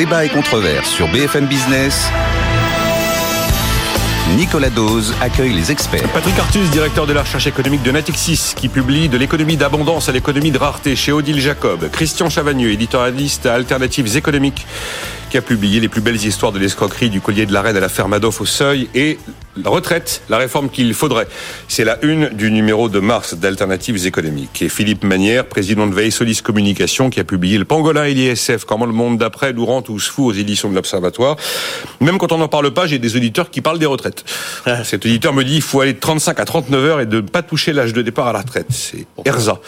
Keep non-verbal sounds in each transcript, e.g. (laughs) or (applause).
débat et controverse sur BFM Business. Nicolas Dose accueille les experts. Patrick Artus, directeur de la recherche économique de Natixis, qui publie de l'économie d'abondance à l'économie de rareté chez Odile Jacob. Christian Chavagneux, éditorialiste à Alternatives économiques, qui a publié les plus belles histoires de l'escroquerie du collier de la reine à la ferme Adolphe au seuil et la retraite, la réforme qu'il faudrait. C'est la une du numéro de mars d'Alternatives économiques. Et Philippe Manière, président de Veille Solis Communication, qui a publié Le Pangolin et l'ISF, Comment le monde d'après tous fous aux éditions de l'Observatoire. Même quand on n'en parle pas, j'ai des auditeurs qui parlent des retraites. Ah. Cet auditeur me dit il faut aller de 35 à 39 heures et de ne pas toucher l'âge de départ à la retraite. C'est Erza.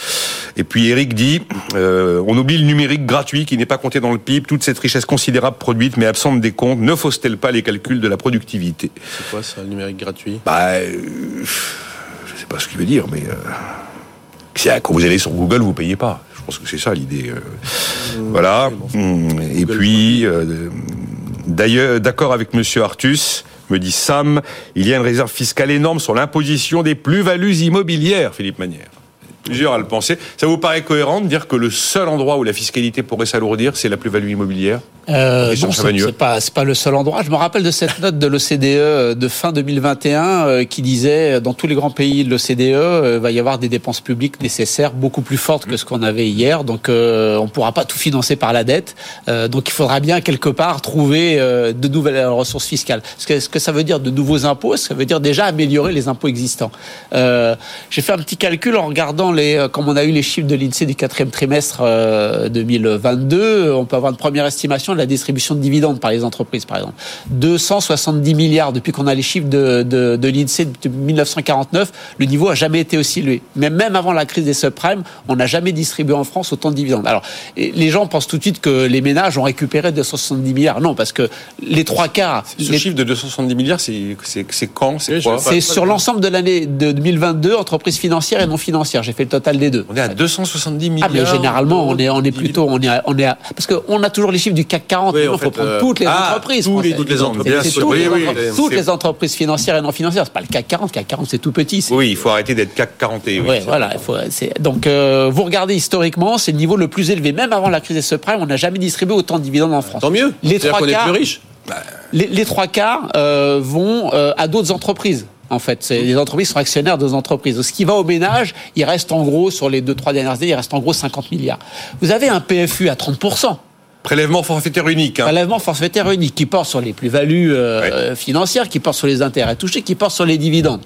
Et puis Eric dit euh, on oublie le numérique gratuit qui n'est pas compté dans le PIB, toute cette richesse considérable produite mais absente des comptes, ne fausse-t-elle pas les calculs de la productivité C'est quoi ça numérique gratuit? Bah, euh, Je ne sais pas ce qu'il veut dire, mais euh, quand vous allez sur Google, vous payez pas. Je pense que c'est ça l'idée. Euh. Mmh, voilà. Mmh. Et puis, d'ailleurs, d'accord avec Monsieur Artus, me dit Sam, il y a une réserve fiscale énorme sur l'imposition des plus-values immobilières, Philippe Manière plusieurs à le penser. Ça vous paraît cohérent de dire que le seul endroit où la fiscalité pourrait s'alourdir, c'est la plus-value immobilière? Euh, non, c'est pas c'est pas le seul endroit. Je me rappelle de cette note de l'OCDE euh, de fin 2021 euh, qui disait dans tous les grands pays de l'OCDE euh, va y avoir des dépenses publiques nécessaires beaucoup plus fortes que ce qu'on avait hier. Donc euh, on pourra pas tout financer par la dette. donc il faudra bien quelque part trouver de nouvelles ressources fiscales. Ce que, ce que ça veut dire de nouveaux impôts, ça veut dire déjà améliorer les impôts existants. J'ai fait un petit calcul en regardant les comme on a eu les chiffres de l'Insee du quatrième trimestre 2022, on peut avoir une première estimation de la distribution de dividendes par les entreprises, par exemple. 270 milliards depuis qu'on a les chiffres de, de, de l'INSEE depuis 1949, le niveau a jamais été aussi élevé. Mais même avant la crise des subprimes, on n'a jamais distribué en France autant de dividendes. Alors, les gens pensent tout de suite que les ménages ont récupéré 270 milliards. Non, parce que les trois quarts... Ce chiffre de 270 milliards, c'est quand C'est quoi? C'est sur l'ensemble de l'année de 2022, entreprises financières et non financières. J'ai fait le total des deux. On est à 270 milliards. Ah, mais généralement, on est, on est plutôt, on est, on est, parce qu'on a toujours les chiffres du CAC 40. il faut prendre toutes les entreprises. toutes les entreprises. toutes les entreprises financières et non financières. C'est pas le CAC 40. CAC 40, c'est tout petit. Oui, il faut arrêter d'être CAC 40. Oui, voilà. donc, euh, vous regardez historiquement, c'est le niveau le plus élevé. Même avant la crise des subprimes, on n'a jamais distribué autant de dividendes en France. Tant mieux. Les trois quarts. Les, trois quarts euh, vont euh, à d'autres entreprises en fait. Les entreprises sont actionnaires de entreprises. Ce qui va au ménage, il reste en gros, sur les deux, trois dernières années, il reste en gros 50 milliards. Vous avez un PFU à 30%. Prélèvement forfaitaire unique. Hein. Prélèvement forfaitaire unique qui porte sur les plus-values euh, financières, qui porte sur les intérêts touchés, qui porte sur les dividendes.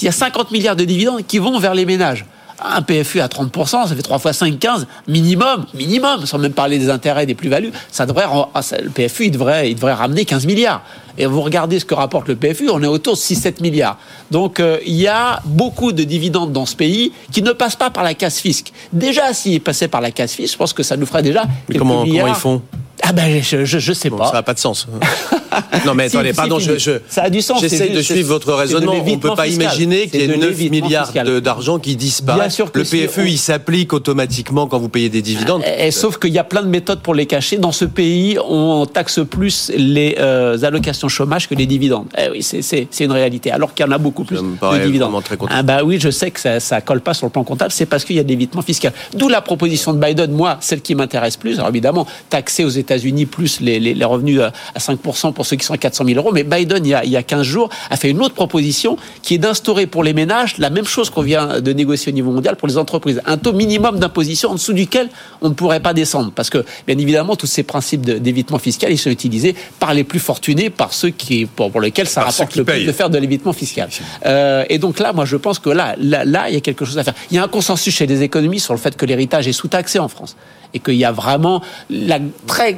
Il y a 50 milliards de dividendes qui vont vers les ménages. Un PFU à 30%, ça fait 3 fois 5, 15, minimum, minimum, sans même parler des intérêts, des plus-values. Ça devrait, ah, le PFU, il devrait, il devrait ramener 15 milliards. Et vous regardez ce que rapporte le PFU, on est autour de 6-7 milliards. Donc euh, il y a beaucoup de dividendes dans ce pays qui ne passent pas par la casse fisc. Déjà, s'ils passaient par la casse fisc, je pense que ça nous ferait déjà. Mais comment, comment ils font? Ah ben je, je, je sais pas. Ça n'a pas de sens. (laughs) non mais (laughs) attendez, pardon, je, je, ça a du sens. J'essaie de suivre votre raisonnement. On ne peut pas imaginer qu'il y ait 9 milliards d'argent qui disparaissent. le PFE, il s'applique automatiquement quand vous payez des dividendes. Et, sauf qu'il y a plein de méthodes pour les cacher. Dans ce pays, on taxe plus les euh, allocations chômage que les dividendes. Eh oui, c'est une réalité. Alors qu'il y en a beaucoup plus de dividendes. Très ah bah oui, je sais que ça, ça colle pas sur le plan comptable. C'est parce qu'il y a de l'évitement fiscal. D'où la proposition de Biden. Moi, celle qui m'intéresse plus, alors évidemment, taxer aux États États-Unis, plus les, les, les, revenus à 5% pour ceux qui sont à 400 000 euros. Mais Biden, il y, a, il y a 15 jours, a fait une autre proposition qui est d'instaurer pour les ménages la même chose qu'on vient de négocier au niveau mondial pour les entreprises. Un taux minimum d'imposition en dessous duquel on ne pourrait pas descendre. Parce que, bien évidemment, tous ces principes d'évitement fiscal, ils sont utilisés par les plus fortunés, par ceux qui, pour, pour lesquels ça rapporte le plus de faire de l'évitement fiscal. Euh, et donc là, moi, je pense que là, là, là, il y a quelque chose à faire. Il y a un consensus chez les économistes sur le fait que l'héritage est sous-taxé en France et qu'il y a vraiment la très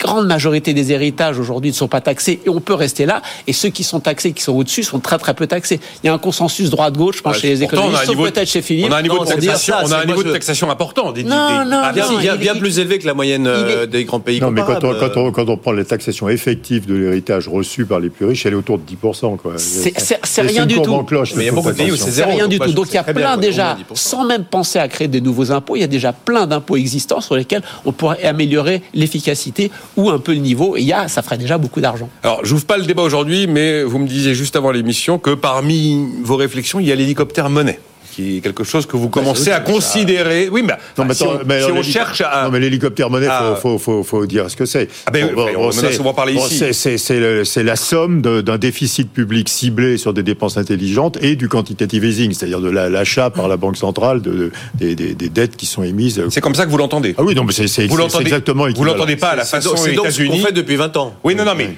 grande majorité des héritages aujourd'hui ne sont pas taxés et on peut rester là. Et ceux qui sont taxés, qui sont au-dessus, sont très très peu taxés. Il y a un consensus droite-gauche, je pense, chez les économistes, sauf peut-être chez Philippe. On a un niveau, de, taxation, on a un niveau de taxation important. Des, non, non, bien, bien, bien, plus élevé que la moyenne euh, des grands pays. Non, mais quand on, quand, on, quand on, prend les taxations effectives de l'héritage reçu par les plus riches, elle est autour de 10%. C'est rien du tout. mais il y a beaucoup de pays où c'est zéro. rien du tout. Donc il y a plein déjà, sans même penser à créer des nouveaux impôts, il y a déjà plein d'impôts existants sur lesquels on pourrait améliorer l'efficacité ou un peu le niveau. Il ça ferait déjà beaucoup d'argent. Alors, je n'ouvre pas le débat aujourd'hui, mais vous me disiez juste avant l'émission que parmi vos réflexions, il y a l'hélicoptère monnaie qui est quelque chose que vous bah, commencez à considérer. Oui, mais, non, si, on, cherche à. Non, mais l'hélicoptère monnaie, il faut, faut, faut, dire ce que c'est. Ah ben, on, souvent parler ici. C'est la somme d'un déficit public ciblé sur des dépenses intelligentes et du quantitative easing, c'est-à-dire de l'achat par la Banque centrale de, des, des, dettes qui sont émises. C'est comme ça que vous l'entendez Ah oui, non, mais c'est exactement Vous l'entendez pas à la façon C'est donc ce qu'on fait depuis 20 ans. Oui, non, non, mais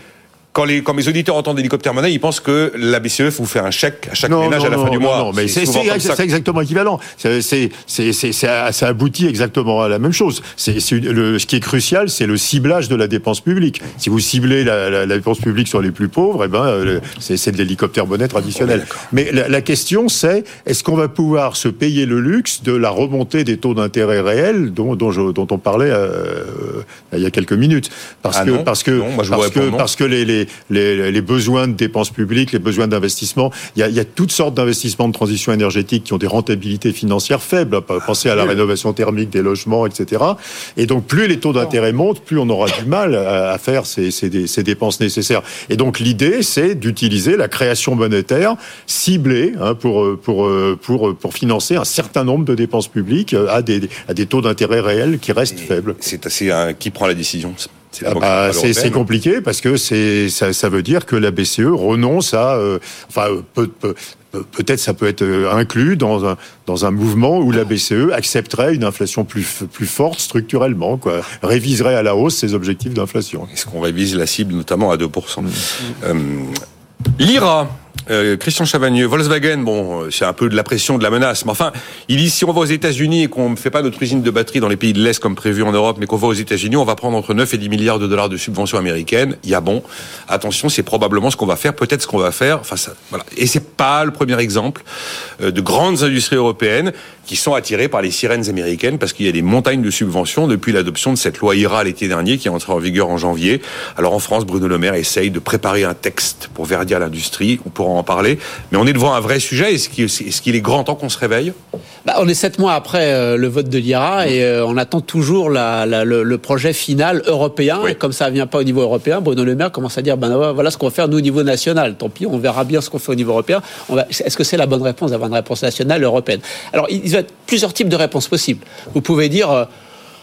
quand les, quand mes auditeurs entendent hélicoptère monnaie, ils pensent que la BCE vous fait un chèque à chaque ménage à la fin du mois. Non, mais c'est exactement équivalent. Ça aboutit exactement à la même chose. C'est le, ce qui est crucial, c'est le ciblage de la dépense publique. Si vous ciblez la, la, la dépense publique sur les plus pauvres, eh ben, euh, c'est de l'hélicoptère monnaie traditionnel. mais la, la question, c'est est-ce qu'on va pouvoir se payer le luxe de la remontée des taux d'intérêt réels dont, dont, je, dont, on parlait euh, il y a quelques minutes? Parce ah que, parce que, parce que, parce que les les, besoins de dépenses publiques, les besoins d'investissement. Il, y a, toutes sortes d'investissements de transition énergétique qui ont des rentabilités financières faibles. Pensez à la rénovation thermique des logements, etc. Et donc, plus les taux d'intérêt montent, plus on aura du mal à, faire ces, ces, dépenses nécessaires. Et donc, l'idée, c'est d'utiliser la création monétaire ciblée hein, pour, pour, pour, pour financer un certain nombre de dépenses publiques à des, à des taux d'intérêt réels qui restent faibles. C'est assez qui prend la décision? C'est ah bah, compliqué parce que c'est ça, ça, veut dire que la BCE renonce à, euh, enfin peut, peut, peut-être ça peut être euh, inclus dans un, dans un mouvement où la BCE accepterait une inflation plus, plus forte structurellement, quoi, réviserait à la hausse ses objectifs d'inflation. Est-ce qu'on révise la cible notamment à 2% mmh. euh, L'IRA, euh, Christian Chavagneux, Volkswagen, bon, euh, c'est un peu de la pression, de la menace, mais enfin, il dit si on va aux États-Unis et qu'on ne fait pas notre usine de batterie dans les pays de l'Est comme prévu en Europe, mais qu'on va aux États-Unis, on va prendre entre 9 et 10 milliards de dollars de subventions américaines. Il y a bon, attention, c'est probablement ce qu'on va faire, peut-être ce qu'on va faire. Enfin, ça, voilà. Et c'est pas le premier exemple euh, de grandes industries européennes qui sont attirées par les sirènes américaines parce qu'il y a des montagnes de subventions depuis l'adoption de cette loi IRA l'été dernier qui est entrée en vigueur en janvier. Alors en France, Bruno Le Maire essaye de préparer un texte pour verdir l'industrie. On pourra en parler. Mais on est devant un vrai sujet. Est-ce qu'il est, grand temps qu'on se réveille? Bah, On est sept mois après euh, le vote de l'IRA et euh, on attend toujours le, projet final européen. comme ça ne vient pas au niveau européen, Bruno Le Maire commence à dire ben, voilà ce qu'on va faire nous au niveau national. Tant pis, on verra bien ce qu'on fait au niveau européen. Est-ce que c'est la bonne réponse d'avoir une réponse nationale européenne? Alors, il y a plusieurs types de réponses possibles. Vous pouvez dire.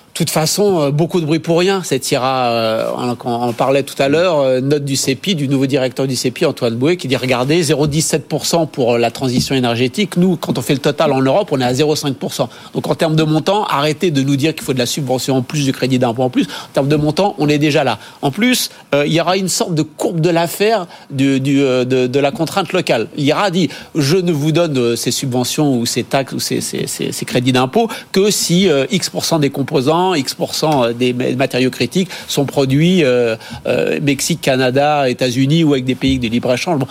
Euh, de toute façon, euh, beaucoup de bruit pour rien. C'est IRA, euh, on en parlait tout à l'heure, euh, note du CEPI, du nouveau directeur du CEPI, Antoine Bouet, qui dit regardez, 0,17% pour la transition énergétique. Nous, quand on fait le total en Europe, on est à 0,5%. Donc en termes de montant, arrêtez de nous dire qu'il faut de la subvention en plus, du crédit d'impôt en plus. En termes de montant, on est déjà là. En plus, il y aura une sorte de courbe de l'affaire du, de, la contrainte locale. L'IRA dit je ne vous donne ces subventions ou ces taxes ou ces, ces crédits d'impôt que si X% des composants X% euh, des matériaux critiques sont produits euh, euh, Mexique, Canada, États-Unis ou avec des pays de libre-échange.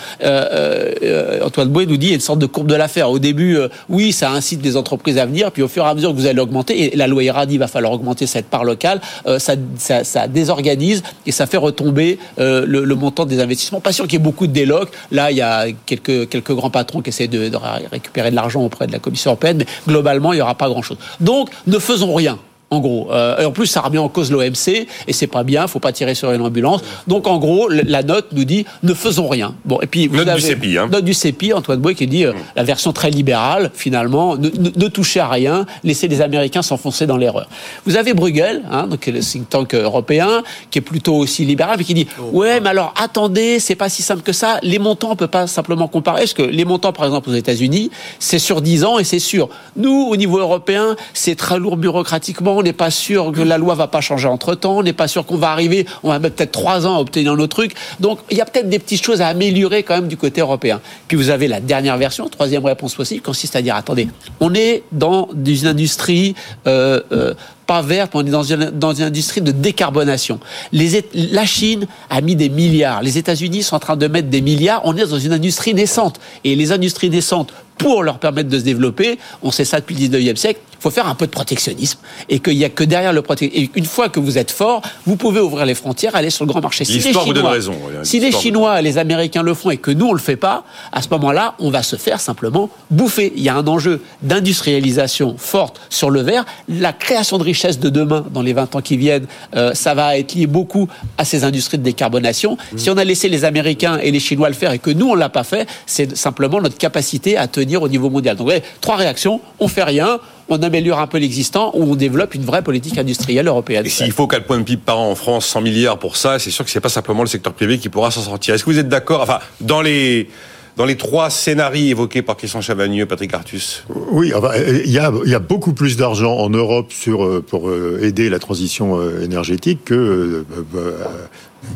Antoine Bouet nous dit il y a une sorte de courbe de l'affaire. Au début, oui, ça incite les entreprises à venir, puis au fur et à mesure que vous allez augmenter, et la loi IRA dit il va falloir augmenter cette part locale, ça, désorganise et ça fait retomber le, montant des investissements. Pas sûr qu'il y ait beaucoup de délocs. Là, il y a quelques, grands patrons qui essaient de récupérer de l'argent auprès de la Commission européenne, mais globalement, il n'y aura pas grand-chose. Donc, ne faisons rien en gros. Euh, et en plus, ça remet en cause l'OMC, et c'est pas bien, faut pas tirer sur une ambulance. Donc, en gros, la note nous dit ne faisons rien. Bon, et puis vous note du CEPI, hein. note du CEPI, Antoine Bouet qui dit euh, la version très libérale, finalement, ne, ne, touchez à rien, laissez les Américains s'enfoncer dans l'erreur. Vous avez Bruegel, hein, donc le think tank européen, qui est plutôt aussi libéral, mais qui dit oh, ouais, mais alors attendez, c'est pas si simple que ça. Les montants, on peut pas simplement comparer, parce que les montants, par exemple, aux États-Unis, c'est sur 10 ans et c'est sûr. Nous, au niveau européen, c'est très lourd bureaucratiquement, on n'est pas sûr que la loi va pas changer entre temps, on n'est pas sûr qu'on va arriver, on va mettre peut-être trois ans à obtenir nos trucs. Donc il y a peut-être des petites choses à améliorer quand même du côté européen. Puis vous avez la dernière version, troisième réponse possible, consiste à dire attendez, on est dans une industrie euh, euh, pas verte, on est dans une, dans une industrie de décarbonation. La Chine a mis des milliards, les États-Unis sont en train de mettre des milliards, on est dans une industrie naissante. Et les industries naissantes, pour leur permettre de se développer, on sait ça depuis le 19e siècle, il faut faire un peu de protectionnisme et qu'il n'y a que derrière le protectionnisme. Une fois que vous êtes fort, vous pouvez ouvrir les frontières, aller sur le grand marché. Si les Chinois, vous donne raison. Si les Chinois et les Américains le font et que nous on le fait pas, à ce moment-là, on va se faire simplement bouffer. Il y a un enjeu d'industrialisation forte sur le verre. La création de richesse de demain, dans les 20 ans qui viennent, euh, ça va être lié beaucoup à ces industries de décarbonation. Mmh. Si on a laissé les Américains et les Chinois le faire et que nous on l'a pas fait, c'est simplement notre capacité à tenir tenir au niveau mondial. Donc, trois réactions. On fait rien, on améliore un peu l'existant ou on développe une vraie politique industrielle européenne. Et s'il faut 4 points de PIB par an en France, 100 milliards pour ça, c'est sûr que c'est pas simplement le secteur privé qui pourra s'en sortir. Est-ce que vous êtes d'accord Enfin, dans les dans les trois scénarios évoqués par Christian Chavagneux, Patrick Artus? Oui, il y a, il y a beaucoup plus d'argent en Europe sur, euh, pour euh, aider la transition euh, énergétique que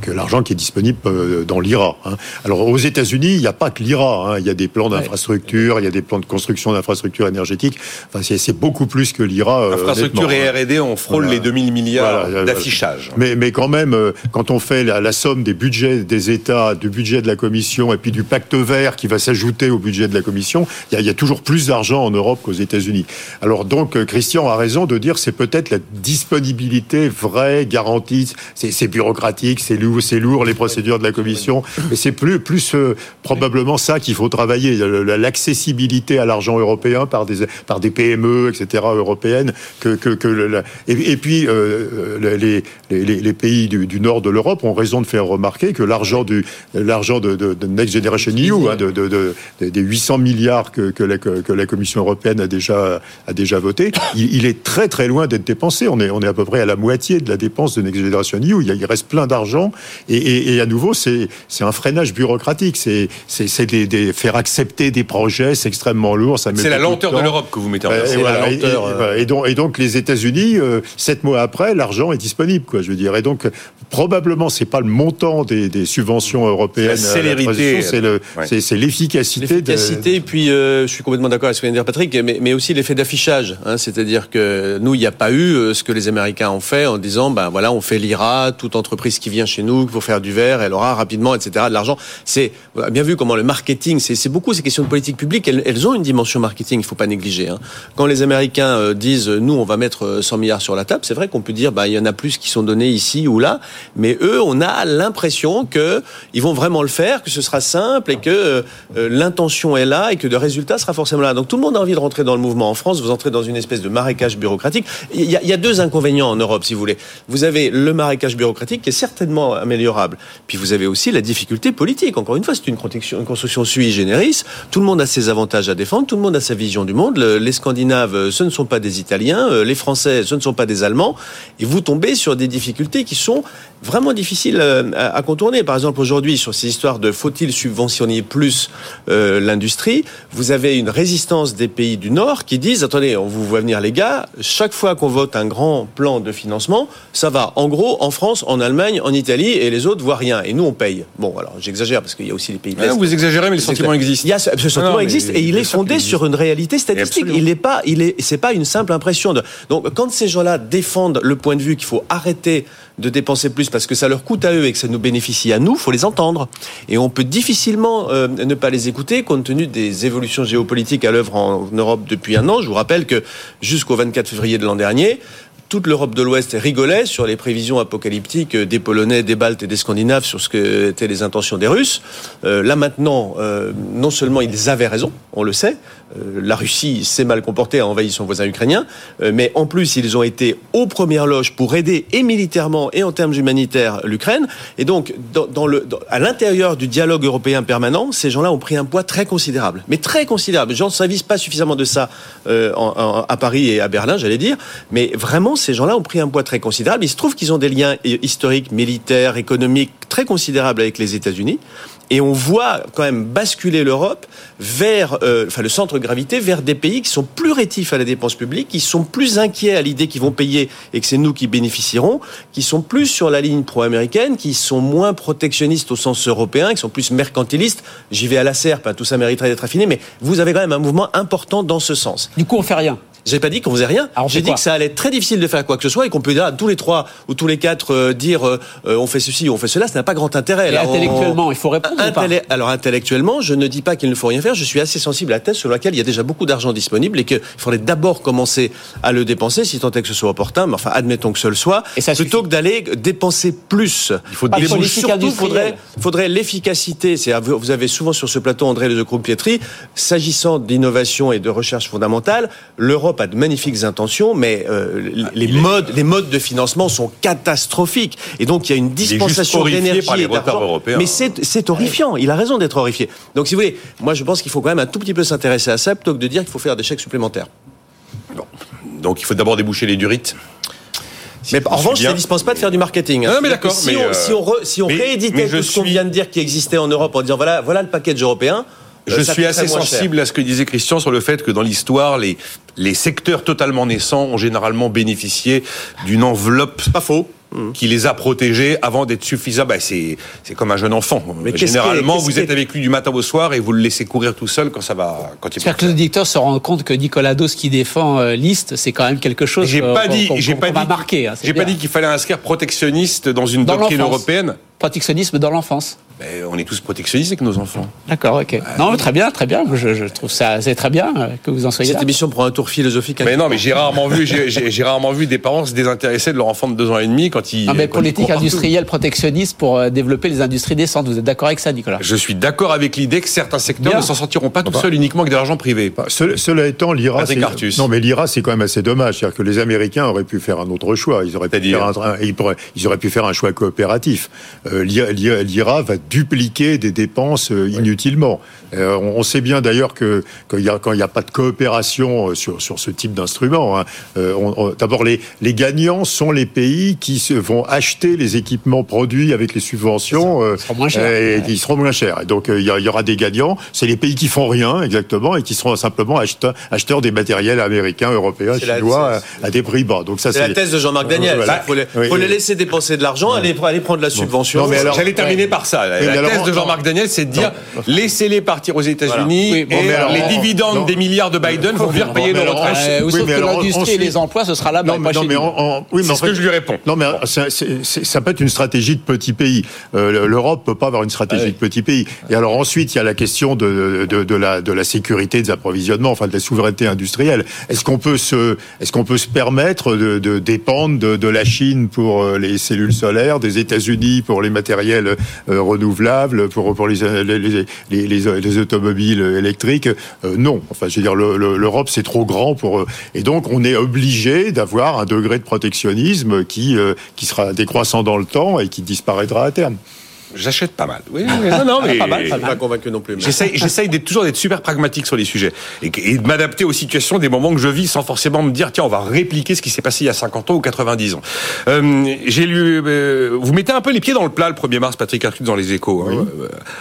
que l'argent qui est disponible euh, dans l'IRA. Hein. Alors aux États-Unis, il n'y a pas que l'IRA. Hein. Il y a des plans d'infrastructure, il y a des plans de construction d'infrastructures énergétiques. Enfin, c'est beaucoup plus que l'IRA. Euh, Infrastructure et. R&D, on frôle les 2000 milliards d'affichage. Mais, mais quand même, euh, quand on fait la, somme des budgets des États, du budget de la Commission et puis du pacte vert qui va s'ajouter au budget de la Commission, il y a, il y a toujours plus d'argent en Europe qu'aux États-Unis. Alors donc, Christian a raison de dire c'est peut-être la disponibilité vraie, garantie. C'est bureaucratique, c'est c'est lourd les procédures de la Commission, mais c'est plus, euh, probablement ça qu'il faut travailler, l'accessibilité à l'argent européen par des, PME, etc. européennes, et, puis euh, les, pays du, nord de l'Europe ont raison de faire remarquer que l'argent du l'argent de, Next Generation EU, hein, de, de, des 800 milliards que, la, Commission européenne a déjà a voté, il, est très très loin d'être dépensé. On est à peu près à la moitié de la dépense de Next Generation EU. Il reste plein d'argent et, à nouveau, c'est un freinage bureaucratique. C'est des, faire accepter des projets, c'est extrêmement lourd. C'est la lenteur de, l'Europe que vous mettez en place. Euh. Et, donc, et, donc, les États-Unis, euh, sept mois après, l'argent est disponible, quoi. Je veux dire. Et donc, probablement, c'est pas le montant des, subventions européennes. La célérité, c'est l'efficacité. L'efficacité. Et puis, euh, je suis complètement d'accord avec ce que vient de dire Patrick, mais, mais aussi l'effet d'affichage. Hein, C'est-à-dire que nous, il n'y a pas eu ce que les Américains ont fait en disant, ben voilà, on fait l'IRA, toute entreprise qui vient chez nous pour faire du verre, elle aura rapidement, etc., de l'argent. C'est bien vu comment le marketing, c'est beaucoup ces questions de politique publique, elles, ont une dimension marketing, il faut pas négliger. Hein. Quand les Américains euh, disent, nous, on va mettre 100 euh, milliards sur la table, c'est vrai qu'on peut dire, bah, il y en a plus qui sont donnés ici ou là, mais eux, on a l'impression que ils vont vraiment le faire, que ce sera simple et que euh, l'intention est là et que le résultat sera forcément là. Donc tout le monde a envie de rentrer dans le mouvement. En France, vous entrez dans une espèce de marécage bureaucratique. Il y a deux inconvénients en Europe, si vous voulez. Vous avez le marécage bureaucratique qui est certainement améliorable. Puis vous avez aussi la difficulté politique. Encore une fois, c'est une, une construction sui generis. Tout le monde a ses avantages à défendre, tout le monde a sa vision du monde. les Scandinaves, euh, ce ne sont pas des Italiens, euh, les Français, ce ne sont pas des Allemands. Et vous tombez sur des difficultés qui sont vraiment difficiles euh, à, contourner. Par exemple, aujourd'hui, sur ces histoires de faut-il subventionner plus l'industrie, vous avez une résistance des pays du Nord qui disent attendez, on vous voit venir les gars. Chaque fois qu'on vote un grand plan de financement, ça va en gros en France, en Allemagne, en Italie, et les autres voient rien. Et nous, on paye. Bon, alors j'exagère parce qu'il y a aussi les pays de l'Est. vous exagérez, mais le sentiment existe. Il y a, ce sentiment existe et il est fondé sur une réalité statistique. Il n'est pas, il est, c'est pas une simple impression. De... Donc, quand ces gens-là défendent le point de vue qu'il faut arrêter de dépenser plus parce que ça leur coûte à eux et que ça nous bénéficie à nous, faut les entendre. Et on peut difficilement euh, ne pas les écouter compte tenu des évolutions géopolitiques à l'œuvre en Europe depuis un an. Je vous rappelle que jusqu'au 24 février de l'an dernier, toute l'Europe de l'Ouest rigolait sur les prévisions apocalyptiques des Polonais, des Baltes et des Scandinaves sur ce que étaient les intentions des Russes. Euh, là maintenant, euh, non seulement ils avaient raison, on le sait, euh, la Russie s'est mal comportée, a envahi son voisin ukrainien, mais en plus ils ont été aux premières loges pour aider et militairement et en termes humanitaires l'Ukraine. Et donc, à l'intérieur du dialogue européen permanent, ces gens-là ont pris un poids très considérable, mais très considérable. Gens ne s'avisent pas suffisamment de ça à Paris et à Berlin, j'allais dire, mais vraiment ces gens-là ont pris un poids très considérable. Il se trouve qu'ils ont des liens historiques, militaires, économiques très considérables avec les États-Unis. Et on voit quand même basculer l'Europe vers, euh, enfin le centre de gravité, vers des pays qui sont plus rétifs à la dépense publique, qui sont plus inquiets à l'idée qu'ils vont payer et que c'est nous qui bénéficierons, qui sont plus sur la ligne pro-américaine, qui sont moins protectionnistes au sens européen, qui sont plus mercantilistes. J'y vais à la serpe, hein, tout ça mériterait d'être affiné, mais vous avez quand même un mouvement important dans ce sens. Du coup, on fait rien. J'ai pas dit qu'on faisait rien. J'ai dit que ça allait être très difficile de faire quoi que ce soit et qu'on peut dire tous les trois ou tous les quatre euh, dire euh, euh, on fait ceci, on fait cela. Ça n'a pas grand intérêt. intellectuellement, il faut répondre. Alors intellectuellement, je ne dis pas qu'il ne faut rien faire. Je suis assez sensible à la thèse sur laquelle il y a déjà beaucoup d'argent disponible et qu'il faudrait d'abord commencer à le dépenser, si tant est que ce soit opportun. Mais enfin, admettons que ce le soit, et ça plutôt que d'aller dépenser plus. Il faut des surtout faudrait, faudrait l'efficacité. C'est vous avez souvent sur ce plateau André Le Pietri, s'agissant d'innovation et de recherche fondamentale, l'Europe l'Europe a de magnifiques intentions, mais euh, les modes, les modes de financement sont catastrophiques. Et donc il y a une dispensation d'énergie et d'argent. Mais c'est horrifiant. Il a raison d'être horrifié. Donc si vous voulez, moi je pense qu'il faut quand même un tout petit peu s'intéresser à ça plutôt que de dire qu'il faut faire des chèques supplémentaires. Donc il faut d'abord déboucher les durites. mais en revanche, ça ne dispense pas de faire du marketing. Non, mais d'accord. Si, on, si on, rééditait tout ce qu'on vient de dire qui existait en Europe en disant voilà, voilà le package européen, je euh, suis assez sensible à ce que disait Christian sur le fait que dans l'histoire, les, les secteurs totalement naissants ont généralement bénéficié d'une enveloppe. Pas faux qui les a protégés avant d'être suffisants. Bah, c'est c'est comme un jeune enfant. Mais Généralement, vous êtes avec lui du matin au soir et vous le laissez courir tout seul quand ça va. Quand il que l'éditeur se rend compte que Nicolas Dos qui défend euh, Liste, c'est quand même quelque chose. J'ai pas dit, j'ai pas, dit, hein, j'ai pas dit qu'il fallait inscrire protectionniste dans une doctrine européenne. Protectionnisme dans l'enfance. Ben, on est tous protectionnistes avec nos enfants. D'accord, ok. non, très bien, très bien. Je, trouve ça c'est très bien euh, que vous en soyez Cette émission prend un tour philosophique. Mais non, mais j'ai rarement vu, (laughs) j'ai rarement vu des parents se désintéresser de leur enfant de deux ans et demi quand ils. Non, mais politique industrielle protectionniste pour euh, développer les industries décentes. Vous êtes d'accord avec ça, Nicolas? Je suis d'accord avec l'idée que certains secteurs ne s'en sortiront pas tout seuls uniquement avec de l'argent privé. Bah, cela étant, l'IRA, non, mais l'IRA, c'est quand même assez dommage. C'est-à-dire que les Américains auraient pu faire un autre choix. Ils auraient pu faire un, ils, auraient pu faire un choix coopératif. Euh, L'IRA va dupliquer des dépenses euh, inutilement. Euh, on sait bien d'ailleurs que quand il n'y a, pas de coopération euh, sur, sur ce type d'instrument, hein, d'abord les, les gagnants sont les pays qui se, vont acheter les équipements produits avec les subventions et qui seront moins chers. Et donc il y, aura des gagnants. C'est les pays qui font rien exactement et qui seront simplement acheteurs, acheteurs des matériels américains, européens, chinois à, des prix bas. Donc ça c'est la thèse de Jean-Marc Daniel. Il faut, les, laisser dépenser de l'argent, aller, aller prendre la subvention. J'allais terminer par ça. La thèse de Jean-Marc Daniel, c'est de dire laissez-les partir aux États-Unis et les dividendes des milliards de Biden vont venir payer nos retraites. Euh, sauf que l'industrie et les emplois, ce sera là. Non, mais, c'est ce que je lui réponds. Non, mais ça peut être une stratégie de petit pays. Euh, L'Europe peut pas avoir une stratégie de petit pays. Et alors ensuite, il y a la question de, de, la, de la sécurité des approvisionnements, enfin de la souveraineté industrielle. Est-ce qu'on peut se, est-ce qu'on peut se permettre de, dépendre de, la Chine pour euh, les cellules solaires, des États-Unis pour les matériels pour, les, les, les, les, automobiles électriques. Euh, non, enfin, je veux dire, l'Europe c'est trop grand pour eux. Et donc, on est obligé d'avoir un degré de protectionnisme qui euh, qui sera décroissant dans le temps et qui disparaîtra à terme. J'achète pas mal. Oui, non, non, mais pas mal, pas, convaincu non plus. J'essaye, toujours d'être super pragmatique sur les sujets et, de m'adapter aux situations des moments que je vis sans forcément me dire tiens on va répliquer ce qui s'est passé il y a 50 ans ou 90 ans. Euh, j'ai lu, euh, vous mettez un peu les pieds dans le plat le 1er mars, Patrick Arthur dans les Échos. Hein.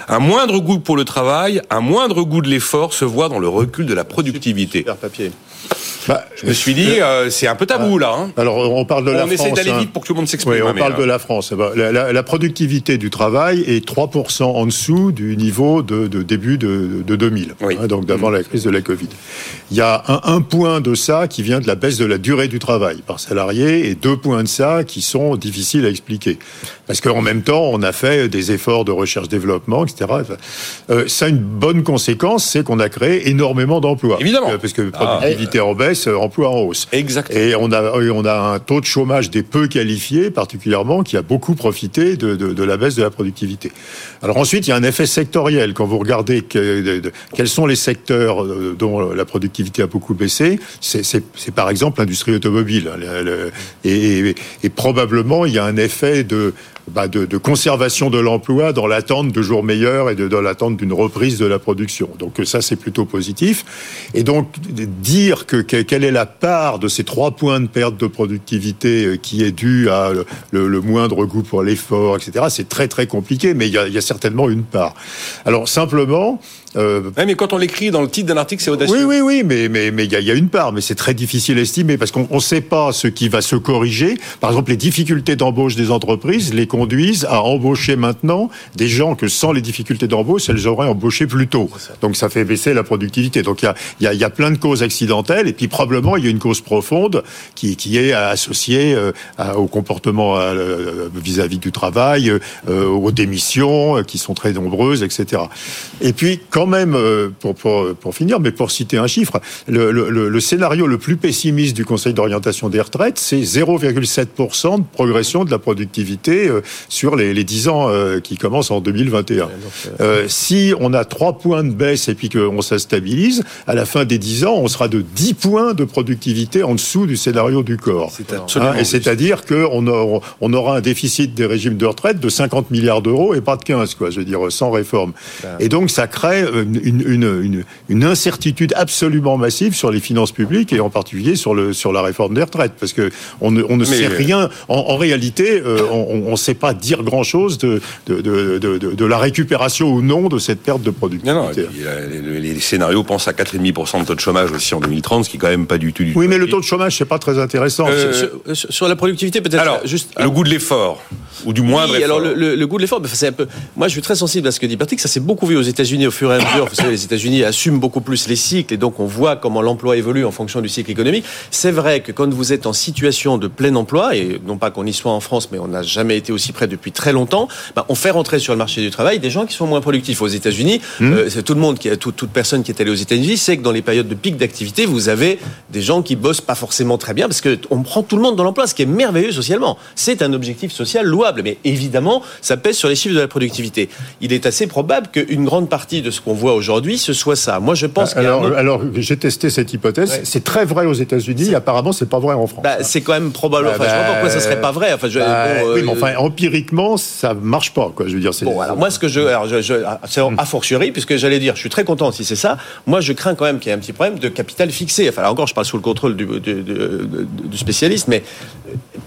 Un moindre goût pour le travail, un moindre goût de l'effort se voit dans le recul de la productivité. Super papier. Bah, je me suis dit, euh, c'est un peu tabou là. Hein. Alors on parle de la France. On essaie d'aller hein. vite pour que tout le monde s'exprime. Oui, on parle de la France. Bah, la, productivité du travail est 3% en dessous du niveau de, début de, 2000, hein, donc d'avant la crise de la Covid. Il y a un, point de ça qui vient de la baisse de la durée du travail par salarié et deux points de ça qui sont difficiles à expliquer. Parce qu'en même temps, on a fait des efforts de recherche-développement, etc. Euh, ça a une bonne conséquence, c'est qu'on a créé énormément d'emplois. Évidemment. Euh, parce que productivité en baisse, euh, emploi en hausse. Exact. Et on a, on a un taux de chômage des peu qualifiés, particulièrement, qui a beaucoup profité de, de, de la baisse de la productivité. Alors ensuite, il y a un effet sectoriel. Quand vous regardez que, quels sont les secteurs dont la productivité a beaucoup baissé, c'est par exemple l'industrie automobile. et, et, probablement, il y a un effet de bah de, conservation de l'emploi dans l'attente de jours meilleurs et de, dans l'attente d'une reprise de la production. Donc ça, c'est plutôt positif. Et donc dire que, quelle est la part de ces trois points de perte de productivité euh, qui est due à le, le, moindre goût pour l'effort, etc., c'est très très compliqué, mais il y, a, il y a certainement une part. Alors simplement, euh, mais quand on l'écrit dans le titre d'un article, c'est audacieux. Oui, oui, oui, mais mais mais il y, a une part, mais c'est très difficile à estimer parce qu'on ne sait pas ce qui va se corriger. Par exemple, les difficultés d'embauche des entreprises les conduisent à embaucher maintenant des gens que sans les difficultés d'embauche, elles auraient embauché plus tôt. Donc ça fait baisser la productivité. Donc il y a, y, a, y a plein de causes accidentelles et puis probablement il y a une cause profonde qui, qui est associée euh, au comportement euh, vis-à-vis du travail, aux démissions qui sont très nombreuses, etc. Et puis quand quand même, pour, pour, pour finir, mais pour citer un chiffre, le, le, le scénario le plus pessimiste du Conseil d'orientation des retraites, c'est 0,7% de progression de la productivité sur les, les 10 ans qui commencent en 2021. si on a 3 points de baisse et puis qu'on se stabilise, à la fin des 10 ans, on sera de 10 points de productivité en dessous du scénario du corps. Hein, et c'est-à-dire qu'on on aura un déficit des régimes de retraite de 50 milliards d'euros et pas de 15, quoi, je veux dire, sans réforme. Ben. Et donc, ça crée une, une, une, incertitude absolument massive sur les finances publiques et en particulier sur, le, sur la réforme des retraites. Parce que on ne, on ne sait rien. En, réalité, euh, on ne sait pas dire grand-chose de de, de, de, de, la récupération ou non de cette perte de productivité. Non, non, les, scénarios pensent à 4,5% de taux de chômage aussi en 2030, ce qui est quand même pas du tout du Oui, mais le taux de chômage, c'est pas très intéressant. Euh, sur, la productivité, peut-être. Alors, juste le goût de l'effort ou du moindre oui, alors le, goût de l'effort, c'est un peu. Moi, je suis très sensible à ce que dit Patrick. Ça s'est beaucoup vu aux États-Unis au fur et à mesure. Vous savez, les États-Unis assument beaucoup plus les cycles et donc on voit comment l'emploi évolue en fonction du cycle économique. C'est vrai que quand vous êtes en situation de plein emploi et non pas qu'on y soit en France, mais on n'a jamais été aussi près depuis très longtemps, bah, on fait rentrer sur le marché du travail des gens qui sont moins productifs. Aux États-Unis, mmh. euh, c'est tout le monde qui toute, toute personne qui est allée aux États-Unis sait que dans les périodes de pic d'activité, vous avez des gens qui bossent pas forcément très bien parce que on prend tout le monde dans l'emploi, ce qui est merveilleux socialement. C'est un objectif social louable, mais évidemment, ça pèse sur les chiffres de la productivité. Il est assez probable qu'une grande partie de ce qu'on voit aujourd'hui, ce soit ça. Moi, je pense. Alors, alors j'ai testé cette hypothèse. C'est très vrai aux États-Unis. Apparemment, c'est pas vrai en France. Bah, c'est quand même probable. Enfin, je vois pas pourquoi ça serait pas vrai. Enfin, je, bah, oui, mais euh, enfin, empiriquement, ça marche pas. Quoi. Je veux dire. Bon, alors moi, ce que je, alors, je, je c'est a fortiori, puisque j'allais dire, je suis très content si c'est ça. Moi, je crains quand même qu'il y ait un petit problème de capital fixé. Enfin, là encore, je parle sous le contrôle du, du, du spécialiste, mais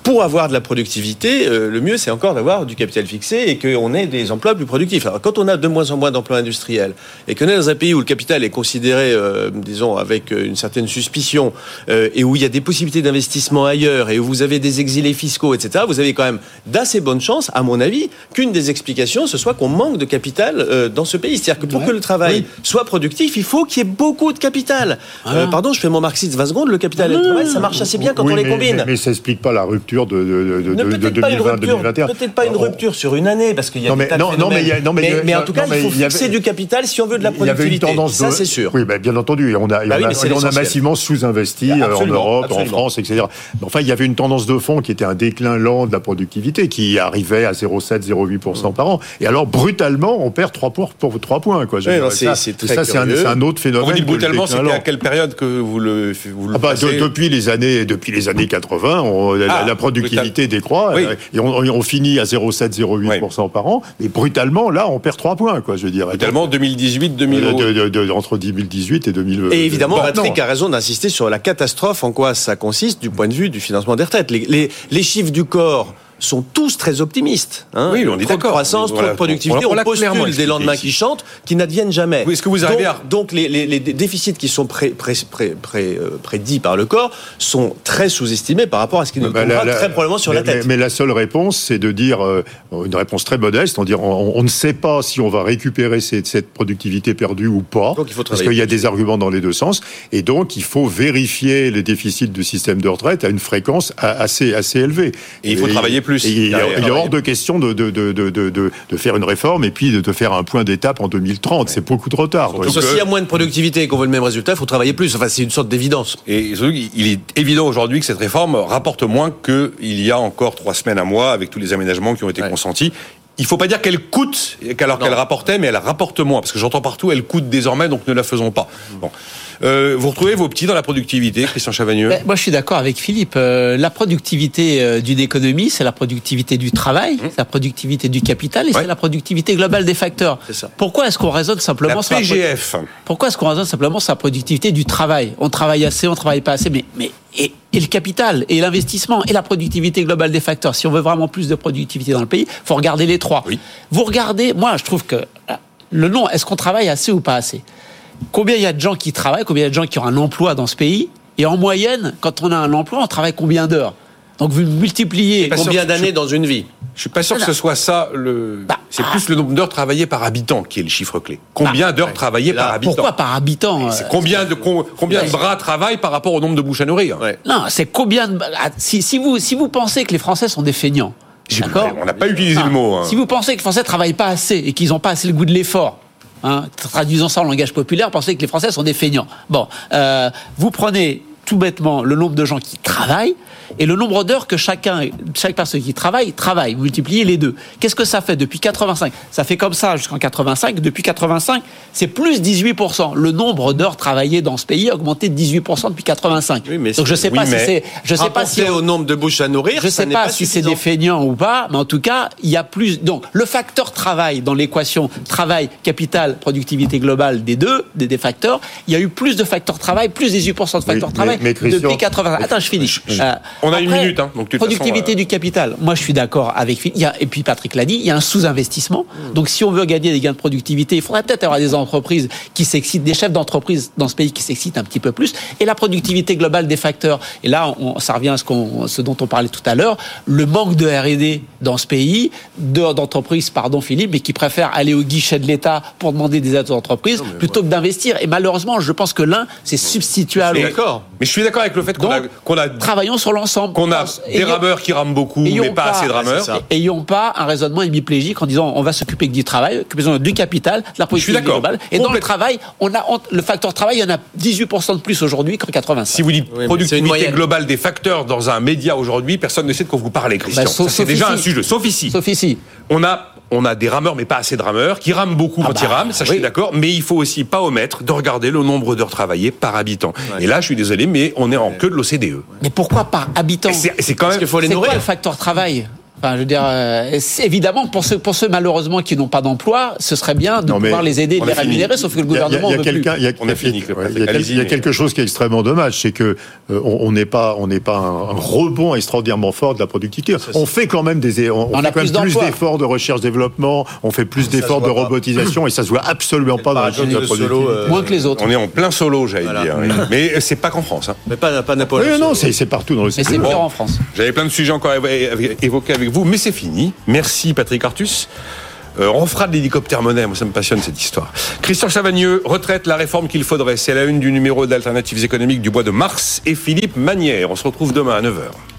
pour avoir de la productivité, euh, le mieux c'est encore d'avoir du capital fixé et qu'on ait des emplois plus productifs. Alors quand on a de moins en moins d'emplois industriels et qu'on est dans un pays où le capital est considéré, euh, disons, avec euh, une certaine suspicion et où il y a des possibilités d'investissement ailleurs et où vous avez des exilés fiscaux, etc., vous avez quand même d'assez bonnes chances, à mon avis, qu'une des explications ce soit qu'on manque de capital dans ce pays. C'est-à-dire que pour que le travail soit productif, il faut qu'il y ait beaucoup de capital. pardon, je fais mon marxiste 20 secondes, le capital et le travail, ça marche assez bien quand on les combine. Mais, mais ça explique pas la rupture de, de, de, de 2020-2021. Peut-être pas une rupture sur une année, parce qu'il y a non, mais, non, non, mais, non, mais, mais, en tout cas, il faut fixer du capital si on veut de la productivité. Il y avait une tendance ça, c'est sûr. Oui, ben, bien entendu. On a, bah on, a, on a massivement sous-investi euh, en Europe, en France, etc. Enfin, il y avait une tendance de fond qui était un déclin lent de la productivité, qui arrivait à 0,7-0,8% par an. Et alors, brutalement, on perd 3 points. Pour 3 points quoi. Ça, c'est un autre phénomène. Vous dites brutalement, c'était à quelle période que vous le ah bah, Depuis les années 80, la ah, productivité décroît et on, finit à 0,7, 0,8% par an. Mais brutalement, là, on perd 3 points, quoi, je veux dire. Brutalement, 2018, 2020. entre 2018 et 2020. Et évidemment, Patrick a raison d'insister sur la catastrophe, en quoi ça consiste du point de vue du financement des retraites. les chiffres du corps sont tous très optimistes. Hein. Oui, on est d'accord. croissance, trop de productivité, on, postule des lendemains qui chantent, qui n'adviennent jamais. est-ce que vous arrivez donc, à... donc les, déficits qui sont pré, euh, prédits par le corps sont très sous-estimés par rapport à ce qui nous bah, tombera très probablement sur la tête. Mais, la seule réponse, c'est de dire euh, une réponse très modeste, on, on, ne sait pas si on va récupérer cette, cette productivité perdue ou pas, donc il faut parce qu'il y a des arguments dans les deux sens, et donc il faut vérifier les déficits du système de retraite à une fréquence assez assez élevée. Et il faut travailler plus il, est hors de question de, de, de, de, faire une réforme et puis de faire un point d'étape en 2030. C'est beaucoup trop tard. S'il y a moins de productivité et qu'on veut le même résultat, il faut travailler plus. Enfin, c'est une sorte d'évidence. Et il est évident aujourd'hui que cette réforme rapporte moins qu'il y a encore trois semaines, à mois, avec tous les aménagements qui ont été consentis. Il ne faut pas dire qu'elle coûte, alors qu'elle rapportait, mais elle rapporte moins. Parce que j'entends partout, elle coûte désormais, donc ne la faisons pas. Bon. Euh, vous retrouvez vos petits dans la productivité, Christian Chavagneux ben, Moi, je suis d'accord avec Philippe. Euh, la productivité euh, d'une économie, c'est la productivité du travail, mmh. c'est la productivité du capital et c'est la productivité globale des facteurs. Pourquoi est-ce qu'on raisonne simplement sur la Pourquoi est-ce qu'on raisonne simplement sur la productivité du travail? On travaille assez, on travaille pas assez, mais mais et, et le capital et l'investissement et la productivité globale des facteurs? Si on veut vraiment plus de productivité dans le pays, faut regarder les trois. Vous regardez, moi, je trouve que le nom, est-ce qu'on travaille assez ou pas assez? Combien il y a de gens qui travaillent, combien il y a de gens qui ont un emploi dans ce pays, et en moyenne, quand on a un emploi, on travaille combien d'heures? Donc vous multipliez combien d'années dans une vie Je suis pas sûr que ce soit ça le. Bah, c'est plus le nombre d'heures travaillées par habitant qui est le chiffre clé. Combien bah, d'heures travaillées par habitant? Pourquoi par habitant C'est combien de combien de bras travaillent par rapport au nombre de bouches à nourrir? Non, c'est combien de. Ah, si, si, vous si vous pensez que les Français sont des feignants, On n'a pas utilisé le mot. Hein. Si vous pensez que les Français travaillent pas assez et qu'ils n'ont pas assez le goût de l'effort, Hein, traduisons ça en langage populaire, pensez que les Français sont des feignants. Bon, euh, vous prenez tout bêtement le nombre de gens qui travaillent et le nombre d'heures que chacun, chaque personne qui travaille, travaille. Vous multipliez les deux. Qu'est-ce que ça fait depuis 85 Ça fait comme ça jusqu'en 85. Depuis 85, c'est plus 18%. Le nombre d'heures travaillées dans ce pays a augmenté de 18% depuis 85. Oui, mais Donc je sais pas si c'est, je sais pas si au nombre de bouches à nourrir, je sais pas, si c'est des feignants ou pas, mais en tout cas, il y a plus. Donc le facteur travail dans l'équation travail, capital, productivité globale des deux, des, des facteurs, il y a eu plus de facteurs travail, plus 18% de facteurs travail depuis 85. Attends, je finis. Euh, on a une minute, hein, donc productivité euh, du capital. Moi, je suis d'accord avec Philippe. et puis Patrick l'a dit, il y a un sous-investissement. Hmm. Donc, si on veut gagner des gains de productivité, il faudrait peut-être avoir des entreprises qui s'excitent, des chefs d'entreprise dans ce pays qui s'excitent un petit peu plus. Et la productivité globale des facteurs. Et là, on, ça revient à ce, ce dont on parlait tout à l'heure, le manque de R&D dans ce pays, d'entreprises, pardon Philippe, mais qui préfèrent aller au guichet de l'État pour demander des aides aux entreprises plutôt que d'investir. Et malheureusement, je pense que l'un, c'est substituable. D'accord. Mais je suis d'accord avec le fait qu'on a, travaillons sur l'ensemble. Qu'on a des rameurs qui rament beaucoup, mais pas, assez de rameurs. Ayons pas un raisonnement hémiplégique en disant on va s'occuper que du travail, occupons du capital, de la politique globale. Et dans le travail, on a le facteur travail, il y en a 18% de plus aujourd'hui qu'en 85. Si vous dites productivité globale des facteurs dans un média aujourd'hui, personne ne sait de quoi vous parlez, Christian. Bah, c'est déjà un sujet. Sauf ici. Sauf ici. On a on a des rameurs, mais pas assez de rameurs, qui rament beaucoup ah quand ils bah, rament, ça je suis d'accord, mais il faut aussi pas omettre de regarder le nombre d'heures travaillées par habitant. Et là, je suis désolé, mais on est en queue de l'OCDE. Mais pourquoi par habitant C'est quand même... Parce qu'il faut les nourrir. le facteur travail? Enfin, je veux dire, euh, évidemment, pour ceux, pour ceux malheureusement qui n'ont pas d'emploi, ce serait bien de pouvoir les aider, de les rémunérer, sauf que le gouvernement il y a, quelqu'un, il y a, on a fini. Il y a, quelque chose qui est extrêmement dommage, c'est que euh, on n'est pas, on n'est pas un, rebond extraordinairement fort de la productivité. On fait quand même des, on, fait quand même plus d'efforts de recherche-développement, on fait plus d'efforts de robotisation, et ça se voit absolument pas dans la productivité. Euh, Moins que les autres. On est en plein solo, j'allais dire. (laughs) Mais c'est pas qu'en France. Hein. Mais pas, pas Napoléon. Non, c'est partout dans le. Mais c'est pire en France. J'avais plein de sujets encore à évoquer avec vous, mais c'est fini. Merci Patrick Artus. Euh, on fera de l'hélicoptère monnaie, moi ça me passionne cette histoire. Christian Chavagneux, retraite, la réforme qu'il faudrait. C'est la une du numéro d'Alternatives économiques du bois de mars et Philippe Manière. On se retrouve demain à 9h.